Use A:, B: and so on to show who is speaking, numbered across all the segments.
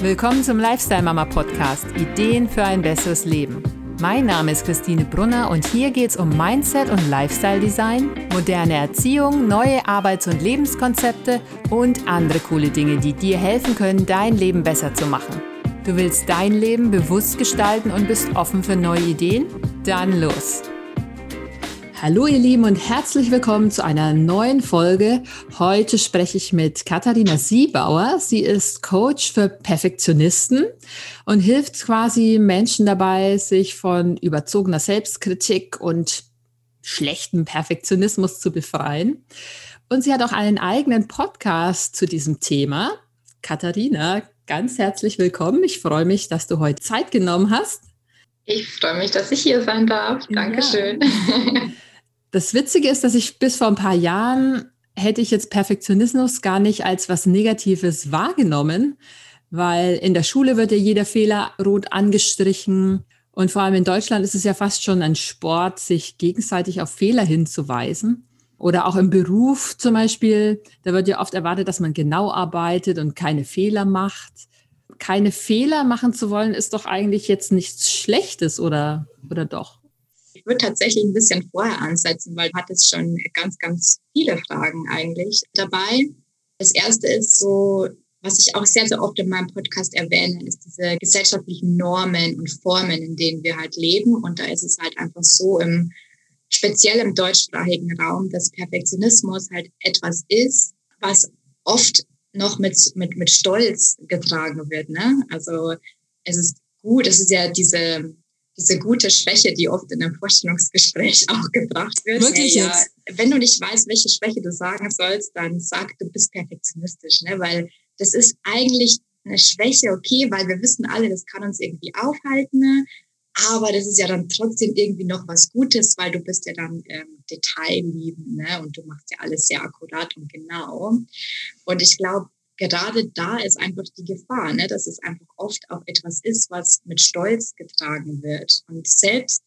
A: Willkommen zum Lifestyle Mama Podcast Ideen für ein besseres Leben. Mein Name ist Christine Brunner und hier geht es um Mindset und Lifestyle Design, moderne Erziehung, neue Arbeits- und Lebenskonzepte und andere coole Dinge, die dir helfen können, dein Leben besser zu machen. Du willst dein Leben bewusst gestalten und bist offen für neue Ideen? Dann los! Hallo ihr Lieben und herzlich willkommen zu einer neuen Folge. Heute spreche ich mit Katharina Siebauer. Sie ist Coach für Perfektionisten und hilft quasi Menschen dabei, sich von überzogener Selbstkritik und schlechtem Perfektionismus zu befreien. Und sie hat auch einen eigenen Podcast zu diesem Thema. Katharina, ganz herzlich willkommen. Ich freue mich, dass du heute Zeit genommen hast.
B: Ich freue mich, dass ich hier sein darf. Dankeschön. Ja.
A: Das Witzige ist, dass ich bis vor ein paar Jahren hätte ich jetzt Perfektionismus gar nicht als was Negatives wahrgenommen, weil in der Schule wird ja jeder Fehler rot angestrichen. Und vor allem in Deutschland ist es ja fast schon ein Sport, sich gegenseitig auf Fehler hinzuweisen. Oder auch im Beruf zum Beispiel, da wird ja oft erwartet, dass man genau arbeitet und keine Fehler macht. Keine Fehler machen zu wollen, ist doch eigentlich jetzt nichts Schlechtes, oder, oder doch?
B: Würde tatsächlich ein bisschen vorher ansetzen, weil hat es schon ganz, ganz viele Fragen eigentlich dabei. Das erste ist so, was ich auch sehr, sehr oft in meinem Podcast erwähne, ist diese gesellschaftlichen Normen und Formen, in denen wir halt leben. Und da ist es halt einfach so im, speziell im deutschsprachigen Raum, dass Perfektionismus halt etwas ist, was oft noch mit, mit, mit Stolz getragen wird. Ne? Also es ist gut, es ist ja diese diese gute Schwäche, die oft in einem Vorstellungsgespräch auch gebracht wird.
A: Wirklich hey, ja,
B: wenn du nicht weißt, welche Schwäche du sagen sollst, dann sag, du bist perfektionistisch, ne? weil das ist eigentlich eine Schwäche, okay, weil wir wissen alle, das kann uns irgendwie aufhalten, ne? aber das ist ja dann trotzdem irgendwie noch was Gutes, weil du bist ja dann ähm, detailliebend ne? und du machst ja alles sehr akkurat und genau. Und ich glaube, gerade da ist einfach die Gefahr, ne, dass es einfach oft auch etwas ist, was mit Stolz getragen wird. Und selbst,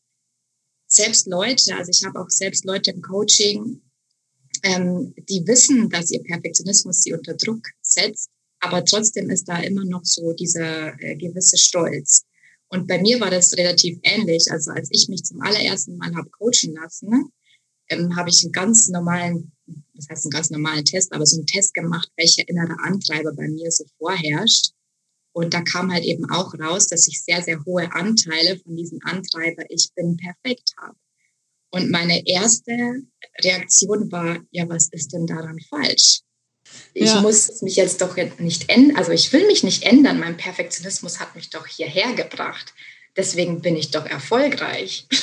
B: selbst Leute, also ich habe auch selbst Leute im Coaching, ähm, die wissen, dass ihr Perfektionismus sie unter Druck setzt, aber trotzdem ist da immer noch so dieser äh, gewisse Stolz. Und bei mir war das relativ ähnlich. Also als ich mich zum allerersten Mal habe coachen lassen, ähm, habe ich einen ganz normalen das heißt einen ganz normalen Test, aber so einen Test gemacht, welcher innere Antreiber bei mir so vorherrscht. Und da kam halt eben auch raus, dass ich sehr, sehr hohe Anteile von diesem Antreiber Ich bin perfekt habe. Und meine erste Reaktion war, ja, was ist denn daran falsch? Ich ja. muss mich jetzt doch nicht ändern, also ich will mich nicht ändern. Mein Perfektionismus hat mich doch hierher gebracht. Deswegen bin ich doch erfolgreich.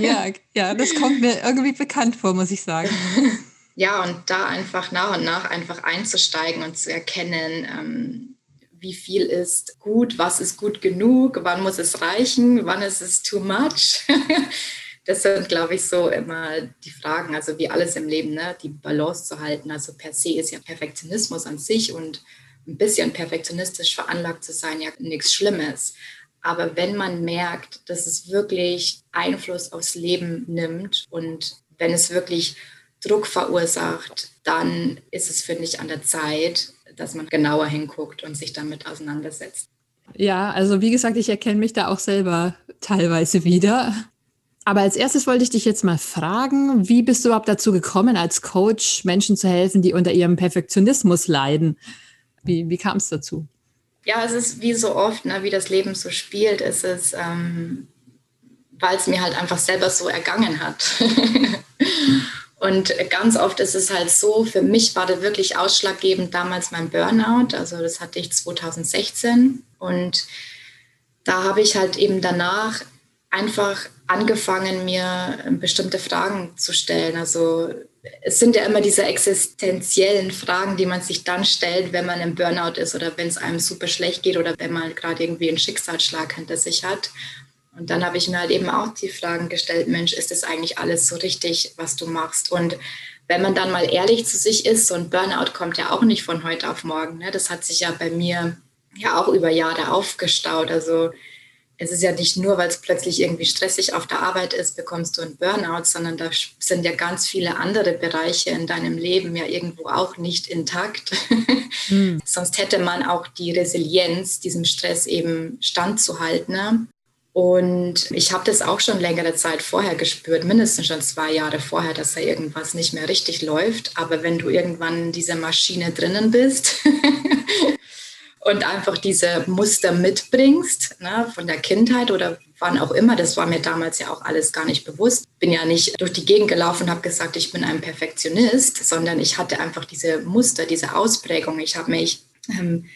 A: Ja, ja, das kommt mir irgendwie bekannt vor, muss ich sagen.
B: ja, und da einfach nach und nach einfach einzusteigen und zu erkennen, ähm, wie viel ist gut, was ist gut genug, wann muss es reichen, wann ist es too much. das sind, glaube ich, so immer die Fragen, also wie alles im Leben, ne? die Balance zu halten. Also per se ist ja Perfektionismus an sich und ein bisschen perfektionistisch veranlagt zu sein ja nichts Schlimmes. Aber wenn man merkt, dass es wirklich Einfluss aufs Leben nimmt und wenn es wirklich Druck verursacht, dann ist es, finde ich, an der Zeit, dass man genauer hinguckt und sich damit auseinandersetzt.
A: Ja, also wie gesagt, ich erkenne mich da auch selber teilweise wieder. Aber als erstes wollte ich dich jetzt mal fragen, wie bist du überhaupt dazu gekommen, als Coach Menschen zu helfen, die unter ihrem Perfektionismus leiden? Wie, wie kam es dazu?
B: Ja, es ist wie so oft, ne, wie das Leben so spielt, ist es, ähm, weil es mir halt einfach selber so ergangen hat. Und ganz oft ist es halt so, für mich war das wirklich ausschlaggebend damals mein Burnout. Also das hatte ich 2016. Und da habe ich halt eben danach einfach angefangen, mir bestimmte Fragen zu stellen. Also es sind ja immer diese existenziellen Fragen, die man sich dann stellt, wenn man im Burnout ist oder wenn es einem super schlecht geht oder wenn man gerade irgendwie einen Schicksalsschlag hinter sich hat. Und dann habe ich mir halt eben auch die Fragen gestellt, Mensch, ist das eigentlich alles so richtig, was du machst? Und wenn man dann mal ehrlich zu sich ist, so ein Burnout kommt ja auch nicht von heute auf morgen. Ne? Das hat sich ja bei mir ja auch über Jahre aufgestaut. Also es ist ja nicht nur, weil es plötzlich irgendwie stressig auf der Arbeit ist, bekommst du einen Burnout, sondern da sind ja ganz viele andere Bereiche in deinem Leben ja irgendwo auch nicht intakt. Mhm. Sonst hätte man auch die Resilienz, diesem Stress eben standzuhalten. Ne? Und ich habe das auch schon längere Zeit vorher gespürt, mindestens schon zwei Jahre vorher, dass da irgendwas nicht mehr richtig läuft. Aber wenn du irgendwann in dieser Maschine drinnen bist, und einfach diese Muster mitbringst, ne, von der Kindheit oder wann auch immer. Das war mir damals ja auch alles gar nicht bewusst. Bin ja nicht durch die Gegend gelaufen und habe gesagt, ich bin ein Perfektionist, sondern ich hatte einfach diese Muster, diese Ausprägung. Ich habe mich ähm,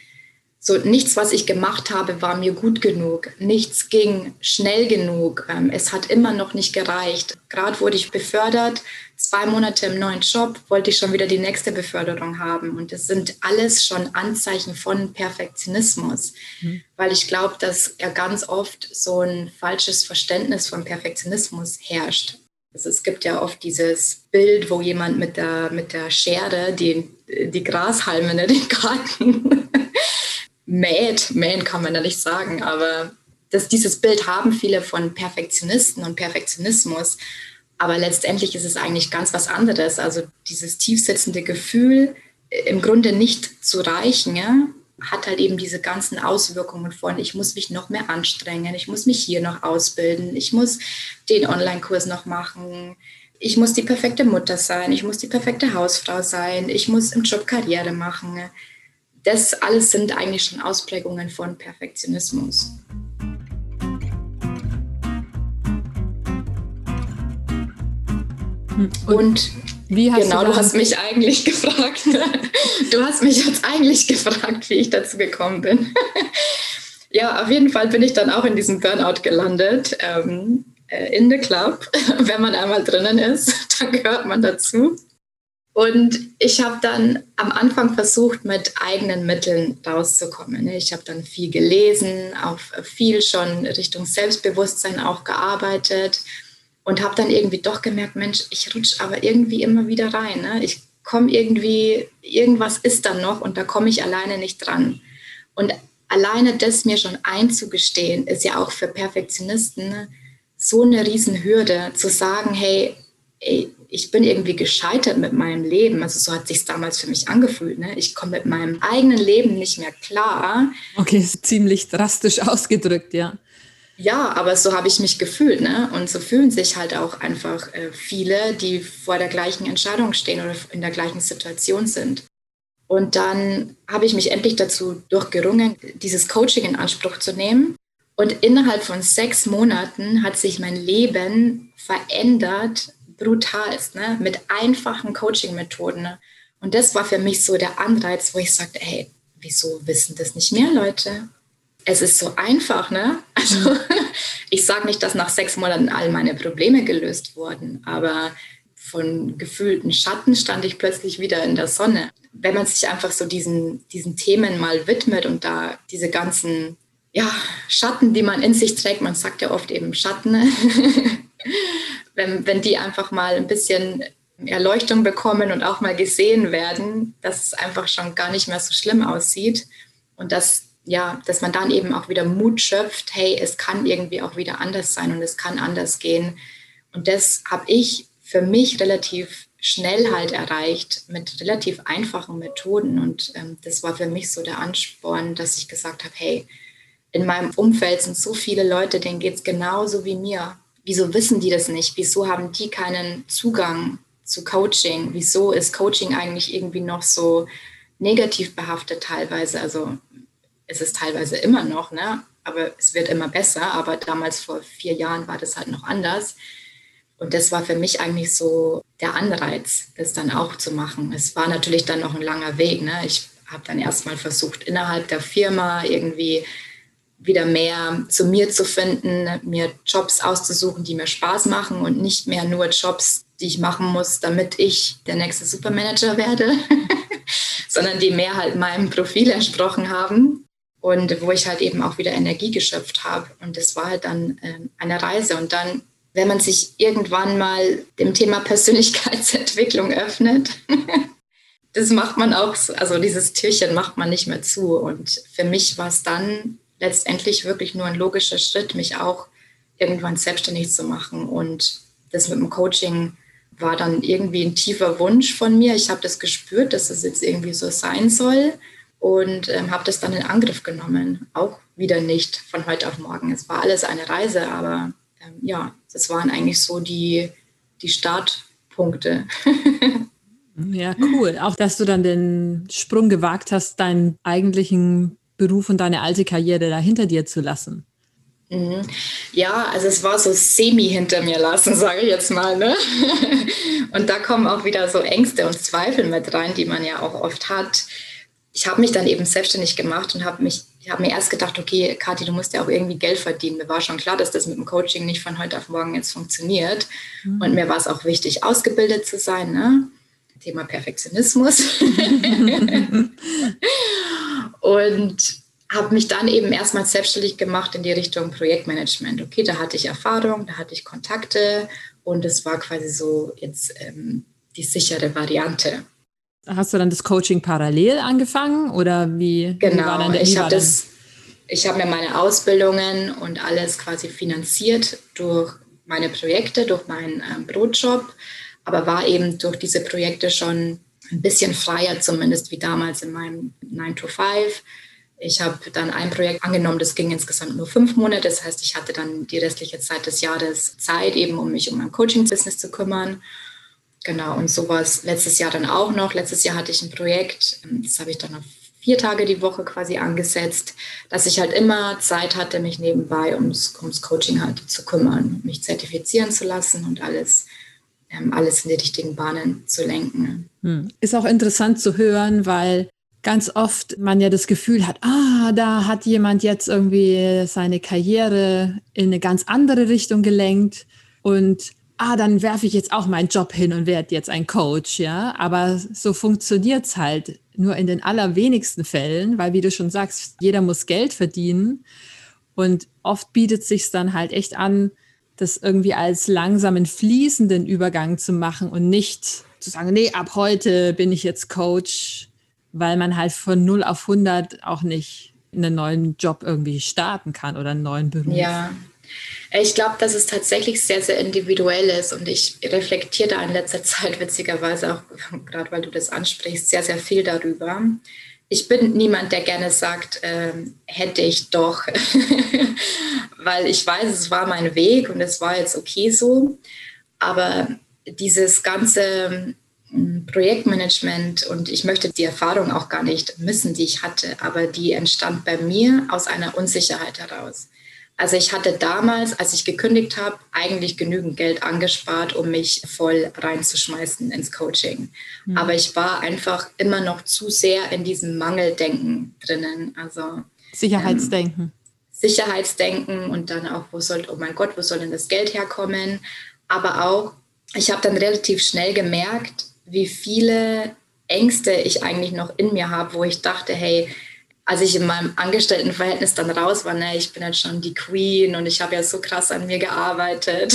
B: so nichts, was ich gemacht habe, war mir gut genug. Nichts ging schnell genug. Ähm, es hat immer noch nicht gereicht. Gerade wurde ich befördert. Zwei Monate im neuen Job wollte ich schon wieder die nächste Beförderung haben. Und das sind alles schon Anzeichen von Perfektionismus. Mhm. Weil ich glaube, dass ja ganz oft so ein falsches Verständnis von Perfektionismus herrscht. Also es gibt ja oft dieses Bild, wo jemand mit der, mit der Schere die, die Grashalme in den Garten mäht. Mähen kann man da nicht sagen, aber das, dieses Bild haben viele von Perfektionisten und Perfektionismus. Aber letztendlich ist es eigentlich ganz was anderes. Also dieses tiefsitzende Gefühl, im Grunde nicht zu reichen, ja, hat halt eben diese ganzen Auswirkungen von, ich muss mich noch mehr anstrengen, ich muss mich hier noch ausbilden, ich muss den Online-Kurs noch machen, ich muss die perfekte Mutter sein, ich muss die perfekte Hausfrau sein, ich muss im Job Karriere machen das alles sind eigentlich schon Ausprägungen von Perfektionismus.
A: Und, Und genau,
B: du, du hast mich eigentlich gefragt. Du hast mich jetzt eigentlich gefragt, wie ich dazu gekommen bin. Ja, auf jeden Fall bin ich dann auch in diesem Burnout gelandet. Ähm, äh, in the Club. Wenn man einmal drinnen ist, dann gehört man dazu. Und ich habe dann am Anfang versucht, mit eigenen Mitteln rauszukommen. Ich habe dann viel gelesen, auch viel schon Richtung Selbstbewusstsein auch gearbeitet und habe dann irgendwie doch gemerkt, Mensch, ich rutsche aber irgendwie immer wieder rein. Ne? Ich komme irgendwie, irgendwas ist dann noch und da komme ich alleine nicht dran. Und alleine das mir schon einzugestehen, ist ja auch für Perfektionisten so eine Riesenhürde, zu sagen, hey, ey, ich bin irgendwie gescheitert mit meinem Leben. Also so hat sich damals für mich angefühlt. Ne? Ich komme mit meinem eigenen Leben nicht mehr klar.
A: Okay, ziemlich drastisch ausgedrückt, ja.
B: Ja, aber so habe ich mich gefühlt. Ne? Und so fühlen sich halt auch einfach äh, viele, die vor der gleichen Entscheidung stehen oder in der gleichen Situation sind. Und dann habe ich mich endlich dazu durchgerungen, dieses Coaching in Anspruch zu nehmen. Und innerhalb von sechs Monaten hat sich mein Leben verändert brutal ist, ne? mit einfachen Coaching-Methoden. Ne? Und das war für mich so der Anreiz, wo ich sagte, hey, wieso wissen das nicht mehr Leute? Es ist so einfach, ne? Also mhm. ich sage nicht, dass nach sechs Monaten all meine Probleme gelöst wurden, aber von gefühlten Schatten stand ich plötzlich wieder in der Sonne. Wenn man sich einfach so diesen, diesen Themen mal widmet und da diese ganzen ja, Schatten, die man in sich trägt, man sagt ja oft eben Schatten, ne? wenn, wenn die einfach mal ein bisschen Erleuchtung bekommen und auch mal gesehen werden, dass es einfach schon gar nicht mehr so schlimm aussieht und dass ja, dass man dann eben auch wieder Mut schöpft, hey, es kann irgendwie auch wieder anders sein und es kann anders gehen. Und das habe ich für mich relativ schnell halt erreicht mit relativ einfachen Methoden. Und ähm, das war für mich so der Ansporn, dass ich gesagt habe, hey, in meinem Umfeld sind so viele Leute, denen geht es genauso wie mir wieso wissen die das nicht? Wieso haben die keinen Zugang zu Coaching? Wieso ist Coaching eigentlich irgendwie noch so negativ behaftet teilweise? Also es ist teilweise immer noch, ne? aber es wird immer besser. Aber damals vor vier Jahren war das halt noch anders. Und das war für mich eigentlich so der Anreiz, das dann auch zu machen. Es war natürlich dann noch ein langer Weg. Ne? Ich habe dann erstmal versucht, innerhalb der Firma irgendwie wieder mehr zu mir zu finden, mir Jobs auszusuchen, die mir Spaß machen und nicht mehr nur Jobs, die ich machen muss, damit ich der nächste Supermanager werde, sondern die mehr halt meinem Profil entsprochen haben und wo ich halt eben auch wieder Energie geschöpft habe. Und das war halt dann äh, eine Reise. Und dann, wenn man sich irgendwann mal dem Thema Persönlichkeitsentwicklung öffnet, das macht man auch, also dieses Türchen macht man nicht mehr zu. Und für mich war es dann letztendlich wirklich nur ein logischer Schritt, mich auch irgendwann selbstständig zu machen. Und das mit dem Coaching war dann irgendwie ein tiefer Wunsch von mir. Ich habe das gespürt, dass es jetzt irgendwie so sein soll und ähm, habe das dann in Angriff genommen. Auch wieder nicht von heute auf morgen. Es war alles eine Reise, aber ähm, ja, das waren eigentlich so die, die Startpunkte.
A: ja, cool. Auch, dass du dann den Sprung gewagt hast, deinen eigentlichen Beruf und deine alte Karriere da hinter dir zu lassen.
B: Mhm. Ja, also es war so semi hinter mir lassen, sage ich jetzt mal. Ne? Und da kommen auch wieder so Ängste und Zweifel mit rein, die man ja auch oft hat. Ich habe mich dann eben selbstständig gemacht und habe mich, ich habe mir erst gedacht, okay, Kathi, du musst ja auch irgendwie Geld verdienen. Mir war schon klar, dass das mit dem Coaching nicht von heute auf morgen jetzt funktioniert. Mhm. Und mir war es auch wichtig, ausgebildet zu sein. Ne? Thema Perfektionismus. und habe mich dann eben erstmal selbstständig gemacht in die Richtung Projektmanagement. Okay, da hatte ich Erfahrung, da hatte ich Kontakte und es war quasi so jetzt ähm, die sichere Variante.
A: Hast du dann das Coaching parallel angefangen oder wie?
B: Genau,
A: wie
B: war dann der, ich habe das, ich habe mir meine Ausbildungen und alles quasi finanziert durch meine Projekte, durch meinen ähm, Brotjob, aber war eben durch diese Projekte schon ein bisschen freier, zumindest wie damals in meinem 9 to 5 ich habe dann ein Projekt angenommen, das ging insgesamt nur fünf Monate. Das heißt, ich hatte dann die restliche Zeit des Jahres Zeit, eben um mich um mein Coaching-Business zu kümmern. Genau, und sowas letztes Jahr dann auch noch. Letztes Jahr hatte ich ein Projekt, ähm, das habe ich dann auf vier Tage die Woche quasi angesetzt, dass ich halt immer Zeit hatte, mich nebenbei ums, ums Coaching halt zu kümmern, mich zertifizieren zu lassen und alles, alles in die richtigen Bahnen zu lenken.
A: Hm. Ist auch interessant zu hören, weil ganz oft man ja das Gefühl hat, ah, da hat jemand jetzt irgendwie seine Karriere in eine ganz andere Richtung gelenkt und ah, dann werfe ich jetzt auch meinen Job hin und werde jetzt ein Coach, ja. Aber so funktioniert's halt nur in den allerwenigsten Fällen, weil wie du schon sagst, jeder muss Geld verdienen und oft bietet sich's dann halt echt an, das irgendwie als langsamen fließenden Übergang zu machen und nicht zu sagen, nee, ab heute bin ich jetzt Coach weil man halt von 0 auf 100 auch nicht einen neuen Job irgendwie starten kann oder einen neuen Beruf.
B: Ja, ich glaube, dass es tatsächlich sehr, sehr individuell ist und ich reflektiere da in letzter Zeit witzigerweise auch, gerade weil du das ansprichst, sehr, sehr viel darüber. Ich bin niemand, der gerne sagt, ähm, hätte ich doch, weil ich weiß, es war mein Weg und es war jetzt okay so. Aber dieses ganze Projektmanagement und ich möchte die Erfahrung auch gar nicht missen, die ich hatte, aber die entstand bei mir aus einer Unsicherheit heraus. Also ich hatte damals, als ich gekündigt habe, eigentlich genügend Geld angespart, um mich voll reinzuschmeißen ins Coaching. Mhm. Aber ich war einfach immer noch zu sehr in diesem Mangeldenken drinnen. Also
A: Sicherheitsdenken. Ähm,
B: Sicherheitsdenken und dann auch, wo soll, oh mein Gott, wo soll denn das Geld herkommen? Aber auch, ich habe dann relativ schnell gemerkt, wie viele Ängste ich eigentlich noch in mir habe, wo ich dachte, hey, als ich in meinem Angestelltenverhältnis dann raus war, ne, ich bin jetzt schon die Queen und ich habe ja so krass an mir gearbeitet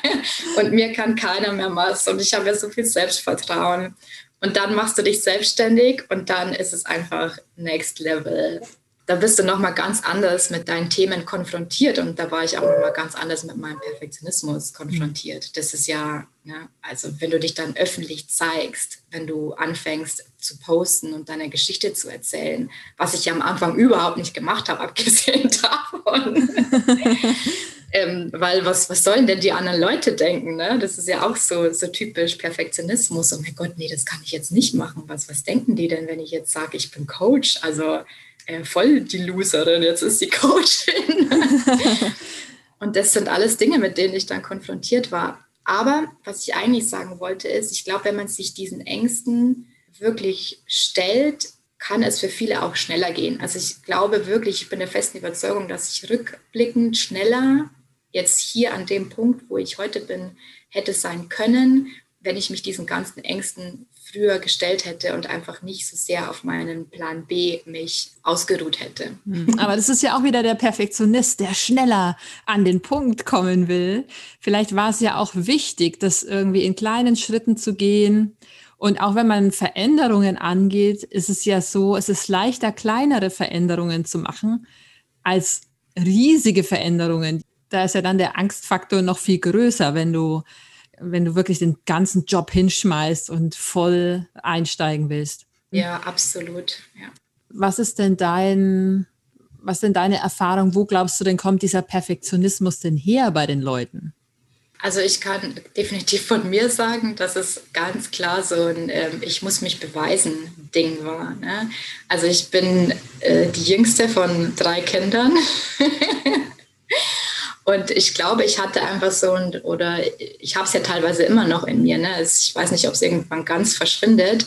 B: und mir kann keiner mehr was und ich habe ja so viel Selbstvertrauen. Und dann machst du dich selbstständig und dann ist es einfach Next Level da bist du nochmal ganz anders mit deinen Themen konfrontiert und da war ich auch nochmal ganz anders mit meinem Perfektionismus konfrontiert. Das ist ja, ne, also wenn du dich dann öffentlich zeigst, wenn du anfängst zu posten und deine Geschichte zu erzählen, was ich ja am Anfang überhaupt nicht gemacht habe, abgesehen davon. ähm, weil was, was sollen denn die anderen Leute denken? Ne? Das ist ja auch so, so typisch Perfektionismus. Oh mein Gott, nee, das kann ich jetzt nicht machen. Was, was denken die denn, wenn ich jetzt sage, ich bin Coach? Also äh, voll die Loserin, jetzt ist die Coachin. und das sind alles Dinge, mit denen ich dann konfrontiert war. Aber was ich eigentlich sagen wollte, ist, ich glaube, wenn man sich diesen Ängsten wirklich stellt, kann es für viele auch schneller gehen. Also ich glaube wirklich, ich bin der festen Überzeugung, dass ich rückblickend schneller jetzt hier an dem Punkt, wo ich heute bin, hätte sein können, wenn ich mich diesen ganzen Ängsten früher gestellt hätte und einfach nicht so sehr auf meinen Plan B mich ausgeruht hätte.
A: Hm, aber das ist ja auch wieder der Perfektionist, der schneller an den Punkt kommen will. Vielleicht war es ja auch wichtig, das irgendwie in kleinen Schritten zu gehen. Und auch wenn man Veränderungen angeht, ist es ja so, es ist leichter, kleinere Veränderungen zu machen, als riesige Veränderungen. Da ist ja dann der Angstfaktor noch viel größer, wenn du, wenn du wirklich den ganzen Job hinschmeißt und voll einsteigen willst.
B: Ja, absolut. Ja.
A: Was ist denn dein, was denn deine Erfahrung? Wo glaubst du denn kommt dieser Perfektionismus denn her bei den Leuten?
B: Also ich kann definitiv von mir sagen, dass es ganz klar so ein ähm, Ich muss mich beweisen Ding war. Ne? Also ich bin äh, die jüngste von drei Kindern. Und ich glaube, ich hatte einfach so ein, oder ich habe es ja teilweise immer noch in mir. Ne? Ich weiß nicht, ob es irgendwann ganz verschwindet,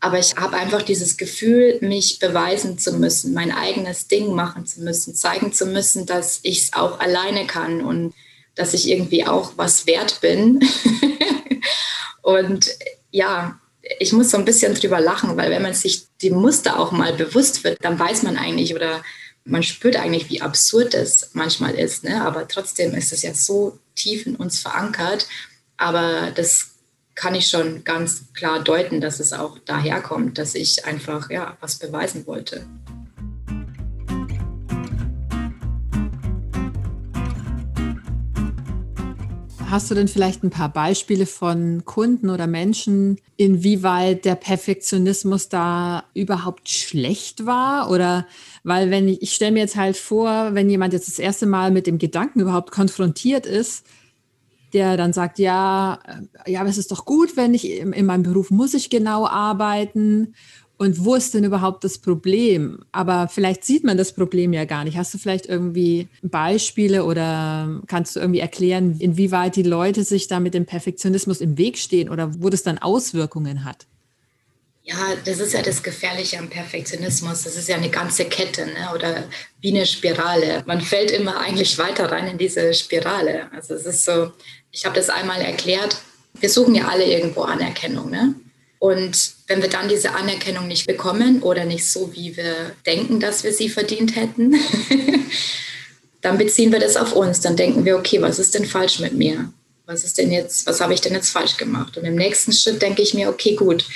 B: aber ich habe einfach dieses Gefühl, mich beweisen zu müssen, mein eigenes Ding machen zu müssen, zeigen zu müssen, dass ich es auch alleine kann und dass ich irgendwie auch was wert bin. und ja, ich muss so ein bisschen drüber lachen, weil wenn man sich die Muster auch mal bewusst wird, dann weiß man eigentlich oder man spürt eigentlich, wie absurd es manchmal ist. Ne? Aber trotzdem ist es ja so tief in uns verankert. Aber das kann ich schon ganz klar deuten, dass es auch daherkommt, dass ich einfach ja, was beweisen wollte.
A: Hast du denn vielleicht ein paar Beispiele von Kunden oder Menschen, inwieweit der Perfektionismus da überhaupt schlecht war? Oder weil wenn ich, ich stelle mir jetzt halt vor, wenn jemand jetzt das erste Mal mit dem Gedanken überhaupt konfrontiert ist, der dann sagt, ja, äh, ja, aber es ist doch gut, wenn ich in, in meinem Beruf muss ich genau arbeiten und wo ist denn überhaupt das Problem? Aber vielleicht sieht man das Problem ja gar nicht. Hast du vielleicht irgendwie Beispiele oder kannst du irgendwie erklären, inwieweit die Leute sich da mit dem Perfektionismus im Weg stehen oder wo das dann Auswirkungen hat?
B: Ja, das ist ja das Gefährliche am Perfektionismus. Das ist ja eine ganze Kette ne? oder wie eine Spirale. Man fällt immer eigentlich weiter rein in diese Spirale. Also es ist so, ich habe das einmal erklärt, wir suchen ja alle irgendwo Anerkennung. Ne? Und wenn wir dann diese Anerkennung nicht bekommen oder nicht so, wie wir denken, dass wir sie verdient hätten, dann beziehen wir das auf uns. Dann denken wir, okay, was ist denn falsch mit mir? Was ist denn jetzt, was habe ich denn jetzt falsch gemacht? Und im nächsten Schritt denke ich mir, okay, gut,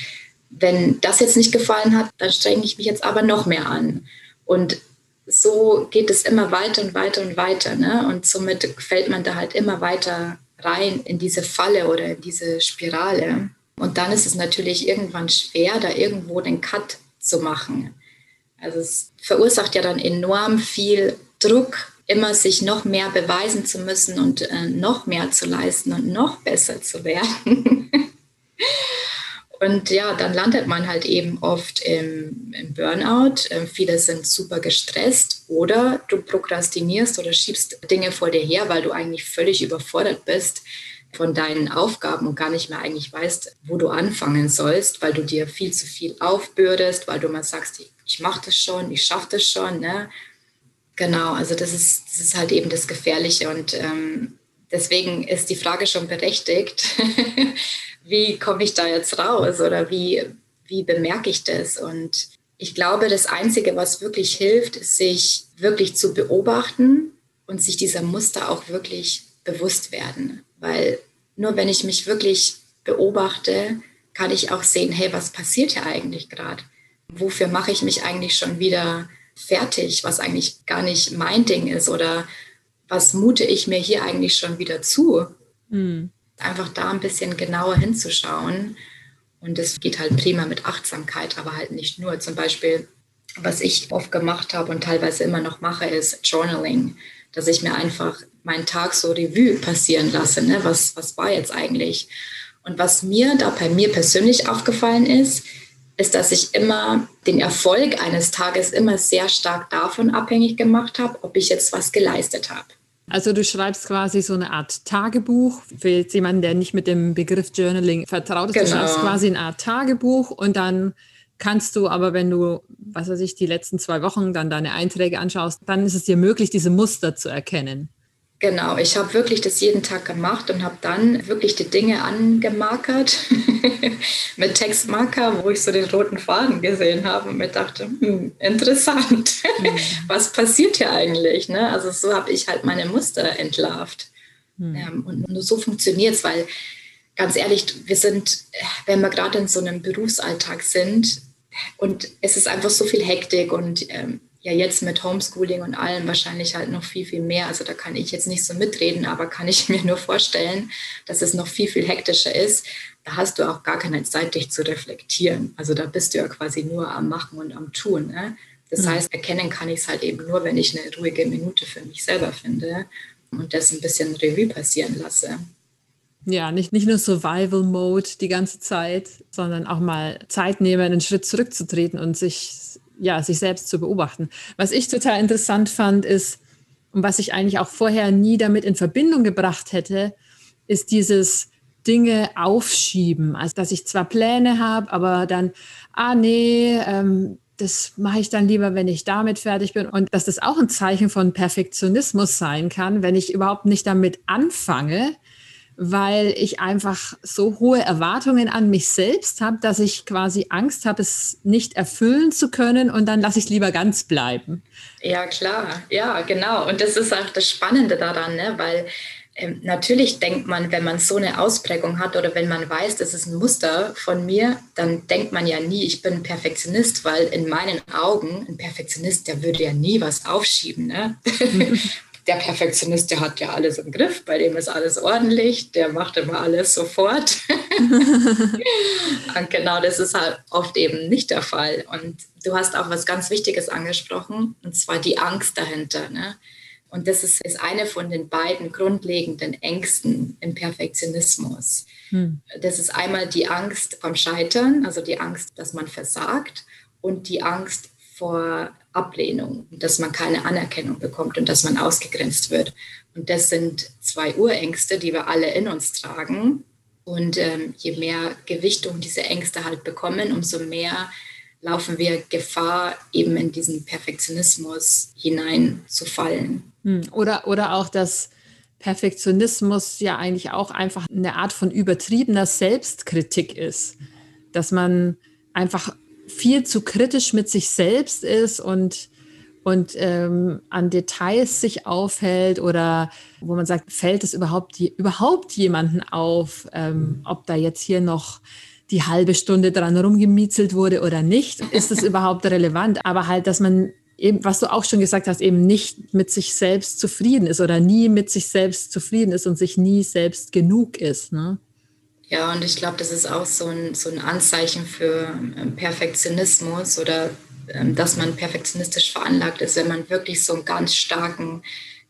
B: wenn das jetzt nicht gefallen hat, dann strenge ich mich jetzt aber noch mehr an. Und so geht es immer weiter und weiter und weiter. Ne? Und somit fällt man da halt immer weiter rein in diese Falle oder in diese Spirale. Und dann ist es natürlich irgendwann schwer, da irgendwo den Cut zu machen. Also es verursacht ja dann enorm viel Druck, immer sich noch mehr beweisen zu müssen und äh, noch mehr zu leisten und noch besser zu werden. und ja, dann landet man halt eben oft im, im Burnout. Ähm, viele sind super gestresst oder du prokrastinierst oder schiebst Dinge vor dir her, weil du eigentlich völlig überfordert bist von deinen Aufgaben und gar nicht mehr eigentlich weißt, wo du anfangen sollst, weil du dir viel zu viel aufbürdest, weil du mal sagst, ich, ich mache das schon, ich schaffe das schon. Ne? Genau, also das ist, das ist halt eben das Gefährliche und ähm, deswegen ist die Frage schon berechtigt, wie komme ich da jetzt raus oder wie, wie bemerke ich das? Und ich glaube, das Einzige, was wirklich hilft, ist, sich wirklich zu beobachten und sich dieser Muster auch wirklich bewusst werden. Weil nur wenn ich mich wirklich beobachte, kann ich auch sehen, hey, was passiert hier eigentlich gerade? Wofür mache ich mich eigentlich schon wieder fertig, was eigentlich gar nicht mein Ding ist? Oder was mute ich mir hier eigentlich schon wieder zu? Mhm. Einfach da ein bisschen genauer hinzuschauen. Und das geht halt prima mit Achtsamkeit, aber halt nicht nur. Zum Beispiel, was ich oft gemacht habe und teilweise immer noch mache, ist Journaling dass ich mir einfach meinen Tag so Revue passieren lasse. Ne? Was, was war jetzt eigentlich? Und was mir da bei mir persönlich aufgefallen ist, ist, dass ich immer den Erfolg eines Tages immer sehr stark davon abhängig gemacht habe, ob ich jetzt was geleistet habe.
A: Also du schreibst quasi so eine Art Tagebuch für jetzt jemanden, der nicht mit dem Begriff Journaling vertraut ist. Genau. Du schreibst quasi eine Art Tagebuch und dann kannst du aber, wenn du, was weiß ich, die letzten zwei Wochen dann deine Einträge anschaust, dann ist es dir möglich, diese Muster zu erkennen.
B: Genau, ich habe wirklich das jeden Tag gemacht und habe dann wirklich die Dinge angemarkert mit Textmarker, wo ich so den roten Faden gesehen habe und mir dachte, hm, interessant, was passiert hier eigentlich? Ne? Also so habe ich halt meine Muster entlarvt. Mhm. Ähm, und nur so funktioniert es, weil ganz ehrlich, wir sind, wenn wir gerade in so einem Berufsalltag sind, und es ist einfach so viel Hektik und ähm, ja jetzt mit Homeschooling und allem wahrscheinlich halt noch viel, viel mehr. Also da kann ich jetzt nicht so mitreden, aber kann ich mir nur vorstellen, dass es noch viel, viel hektischer ist. Da hast du auch gar keine Zeit, dich zu reflektieren. Also da bist du ja quasi nur am Machen und am Tun. Ne? Das mhm. heißt, erkennen kann ich es halt eben nur, wenn ich eine ruhige Minute für mich selber finde und das ein bisschen Revue passieren lasse.
A: Ja, nicht, nicht nur Survival Mode die ganze Zeit, sondern auch mal Zeit nehmen, einen Schritt zurückzutreten und sich ja, sich selbst zu beobachten. Was ich total interessant fand, ist, und was ich eigentlich auch vorher nie damit in Verbindung gebracht hätte, ist dieses Dinge aufschieben. Also, dass ich zwar Pläne habe, aber dann, ah nee, ähm, das mache ich dann lieber, wenn ich damit fertig bin. Und dass das auch ein Zeichen von Perfektionismus sein kann, wenn ich überhaupt nicht damit anfange, weil ich einfach so hohe Erwartungen an mich selbst habe, dass ich quasi Angst habe, es nicht erfüllen zu können und dann lasse ich es lieber ganz bleiben.
B: Ja, klar, ja, genau. Und das ist auch das Spannende daran, ne? weil ähm, natürlich denkt man, wenn man so eine Ausprägung hat oder wenn man weiß, das ist ein Muster von mir, dann denkt man ja nie, ich bin ein Perfektionist, weil in meinen Augen ein Perfektionist, der würde ja nie was aufschieben. Ne? der Perfektionist, der hat ja alles im Griff, bei dem ist alles ordentlich, der macht immer alles sofort. und genau das ist halt oft eben nicht der Fall. Und du hast auch was ganz Wichtiges angesprochen, und zwar die Angst dahinter. Ne? Und das ist, ist eine von den beiden grundlegenden Ängsten im Perfektionismus. Hm. Das ist einmal die Angst vom Scheitern, also die Angst, dass man versagt und die Angst vor Ablehnung, dass man keine Anerkennung bekommt und dass man ausgegrenzt wird. Und das sind zwei Urängste, die wir alle in uns tragen. Und ähm, je mehr Gewichtung diese Ängste halt bekommen, umso mehr laufen wir Gefahr, eben in diesen Perfektionismus hineinzufallen.
A: Hm, oder, oder auch, dass Perfektionismus ja eigentlich auch einfach eine Art von übertriebener Selbstkritik ist. Dass man einfach viel zu kritisch mit sich selbst ist und, und ähm, an Details sich aufhält oder wo man sagt, fällt es überhaupt, überhaupt jemanden auf, ähm, ob da jetzt hier noch die halbe Stunde dran rumgemiezelt wurde oder nicht, ist es überhaupt relevant. Aber halt, dass man eben, was du auch schon gesagt hast, eben nicht mit sich selbst zufrieden ist oder nie mit sich selbst zufrieden ist und sich nie selbst genug ist. Ne?
B: Ja, und ich glaube, das ist auch so ein, so ein Anzeichen für ähm, Perfektionismus oder ähm, dass man perfektionistisch veranlagt ist, wenn man wirklich so einen ganz starken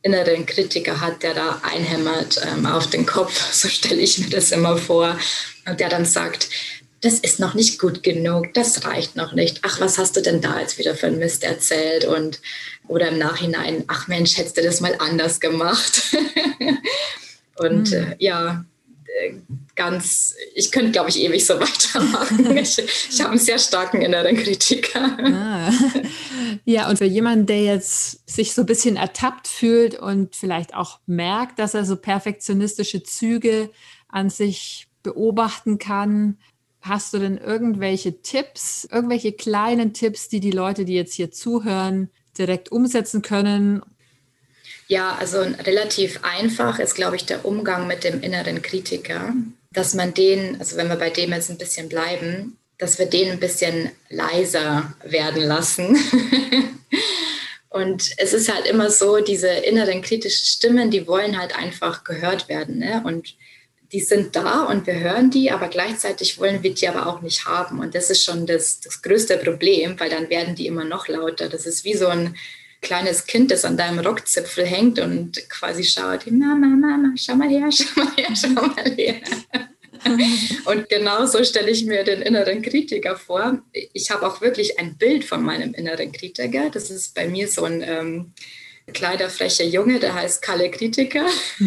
B: inneren Kritiker hat, der da einhämmert ähm, auf den Kopf, so stelle ich mir das immer vor, und der dann sagt, das ist noch nicht gut genug, das reicht noch nicht. Ach, was hast du denn da jetzt wieder für ein Mist erzählt? Und oder im Nachhinein, ach Mensch, hättest du das mal anders gemacht. und mhm. äh, ja, ganz, ich könnte, glaube ich, ewig so weitermachen. ich, ich habe einen sehr starken inneren Kritiker. Ah.
A: Ja, und für jemanden, der jetzt sich so ein bisschen ertappt fühlt und vielleicht auch merkt, dass er so perfektionistische Züge an sich beobachten kann, hast du denn irgendwelche Tipps, irgendwelche kleinen Tipps, die die Leute, die jetzt hier zuhören, direkt umsetzen können,
B: ja, also relativ einfach ist, glaube ich, der Umgang mit dem inneren Kritiker, dass man den, also wenn wir bei dem jetzt ein bisschen bleiben, dass wir den ein bisschen leiser werden lassen. Und es ist halt immer so, diese inneren kritischen Stimmen, die wollen halt einfach gehört werden. Ne? Und die sind da und wir hören die, aber gleichzeitig wollen wir die aber auch nicht haben. Und das ist schon das, das größte Problem, weil dann werden die immer noch lauter. Das ist wie so ein kleines Kind, das an deinem Rockzipfel hängt und quasi schaut, Mama, Mama, schau mal her, schau mal her, schau mal her. und genauso stelle ich mir den inneren Kritiker vor. Ich habe auch wirklich ein Bild von meinem inneren Kritiker. Das ist bei mir so ein ähm, kleiner, frecher Junge, der heißt Kalle Kritiker.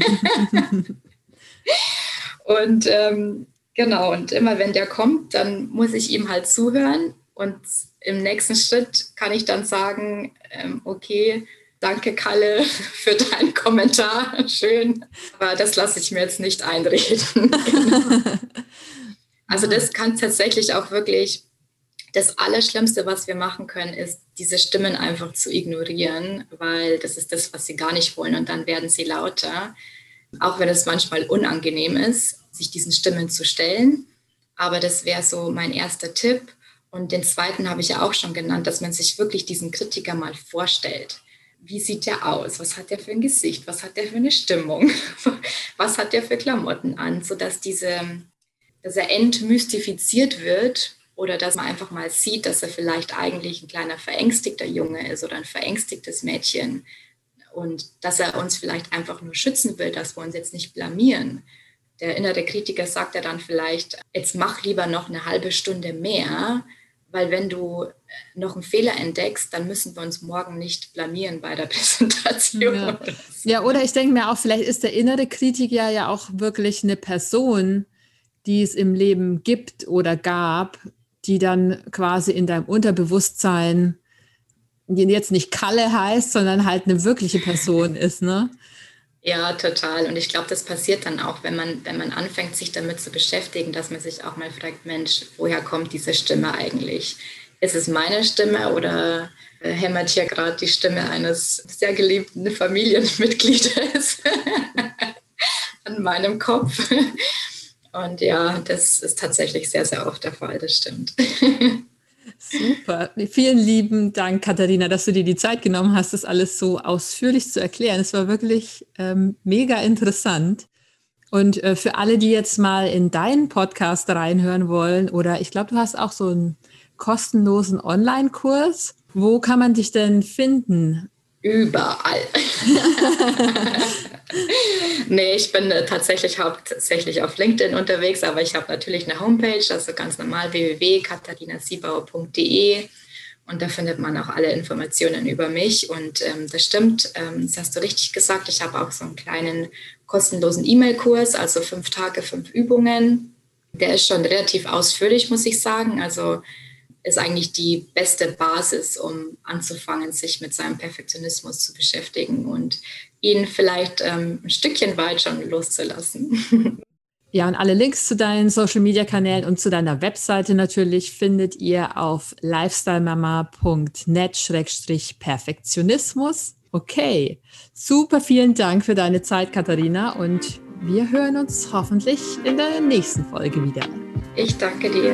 B: und ähm, genau, und immer wenn der kommt, dann muss ich ihm halt zuhören und im nächsten Schritt kann ich dann sagen, ähm, okay, danke Kalle für deinen Kommentar, schön, aber das lasse ich mir jetzt nicht einreden. genau. Also das kann tatsächlich auch wirklich, das Allerschlimmste, was wir machen können, ist, diese Stimmen einfach zu ignorieren, weil das ist das, was sie gar nicht wollen und dann werden sie lauter. Auch wenn es manchmal unangenehm ist, sich diesen Stimmen zu stellen. Aber das wäre so mein erster Tipp. Und den zweiten habe ich ja auch schon genannt, dass man sich wirklich diesen Kritiker mal vorstellt. Wie sieht der aus? Was hat der für ein Gesicht? Was hat der für eine Stimmung? Was hat der für Klamotten an? Sodass diese, dass er entmystifiziert wird oder dass man einfach mal sieht, dass er vielleicht eigentlich ein kleiner verängstigter Junge ist oder ein verängstigtes Mädchen und dass er uns vielleicht einfach nur schützen will, dass wir uns jetzt nicht blamieren. Der innere Kritiker sagt ja dann vielleicht, jetzt mach lieber noch eine halbe Stunde mehr, weil wenn du noch einen Fehler entdeckst, dann müssen wir uns morgen nicht blamieren bei der Präsentation.
A: Ja, ja oder ich denke mir auch, vielleicht ist der innere Kritiker ja auch wirklich eine Person, die es im Leben gibt oder gab, die dann quasi in deinem Unterbewusstsein jetzt nicht Kalle heißt, sondern halt eine wirkliche Person ist, ne?
B: Ja, total. Und ich glaube, das passiert dann auch, wenn man, wenn man anfängt, sich damit zu beschäftigen, dass man sich auch mal fragt, Mensch, woher kommt diese Stimme eigentlich? Ist es meine Stimme oder hämmert hier gerade die Stimme eines sehr geliebten Familienmitgliedes an meinem Kopf? Und ja, das ist tatsächlich sehr, sehr oft der Fall, das stimmt.
A: Super. Vielen lieben Dank, Katharina, dass du dir die Zeit genommen hast, das alles so ausführlich zu erklären. Es war wirklich ähm, mega interessant. Und äh, für alle, die jetzt mal in deinen Podcast reinhören wollen, oder ich glaube, du hast auch so einen kostenlosen Online-Kurs. Wo kann man dich denn finden?
B: Überall. nee, ich bin äh, tatsächlich hauptsächlich auf LinkedIn unterwegs, aber ich habe natürlich eine Homepage, also ganz normal www.katharinasiebauer.de und da findet man auch alle Informationen über mich. Und ähm, das stimmt, ähm, das hast du richtig gesagt. Ich habe auch so einen kleinen kostenlosen E-Mail-Kurs, also fünf Tage, fünf Übungen. Der ist schon relativ ausführlich, muss ich sagen. Also ist eigentlich die beste Basis, um anzufangen, sich mit seinem Perfektionismus zu beschäftigen und ihn vielleicht ähm, ein Stückchen weit schon loszulassen.
A: Ja, und alle Links zu deinen Social-Media-Kanälen und zu deiner Webseite natürlich findet ihr auf lifestylemama.net-perfektionismus. Okay, super vielen Dank für deine Zeit, Katharina, und wir hören uns hoffentlich in der nächsten Folge wieder.
B: Ich danke dir.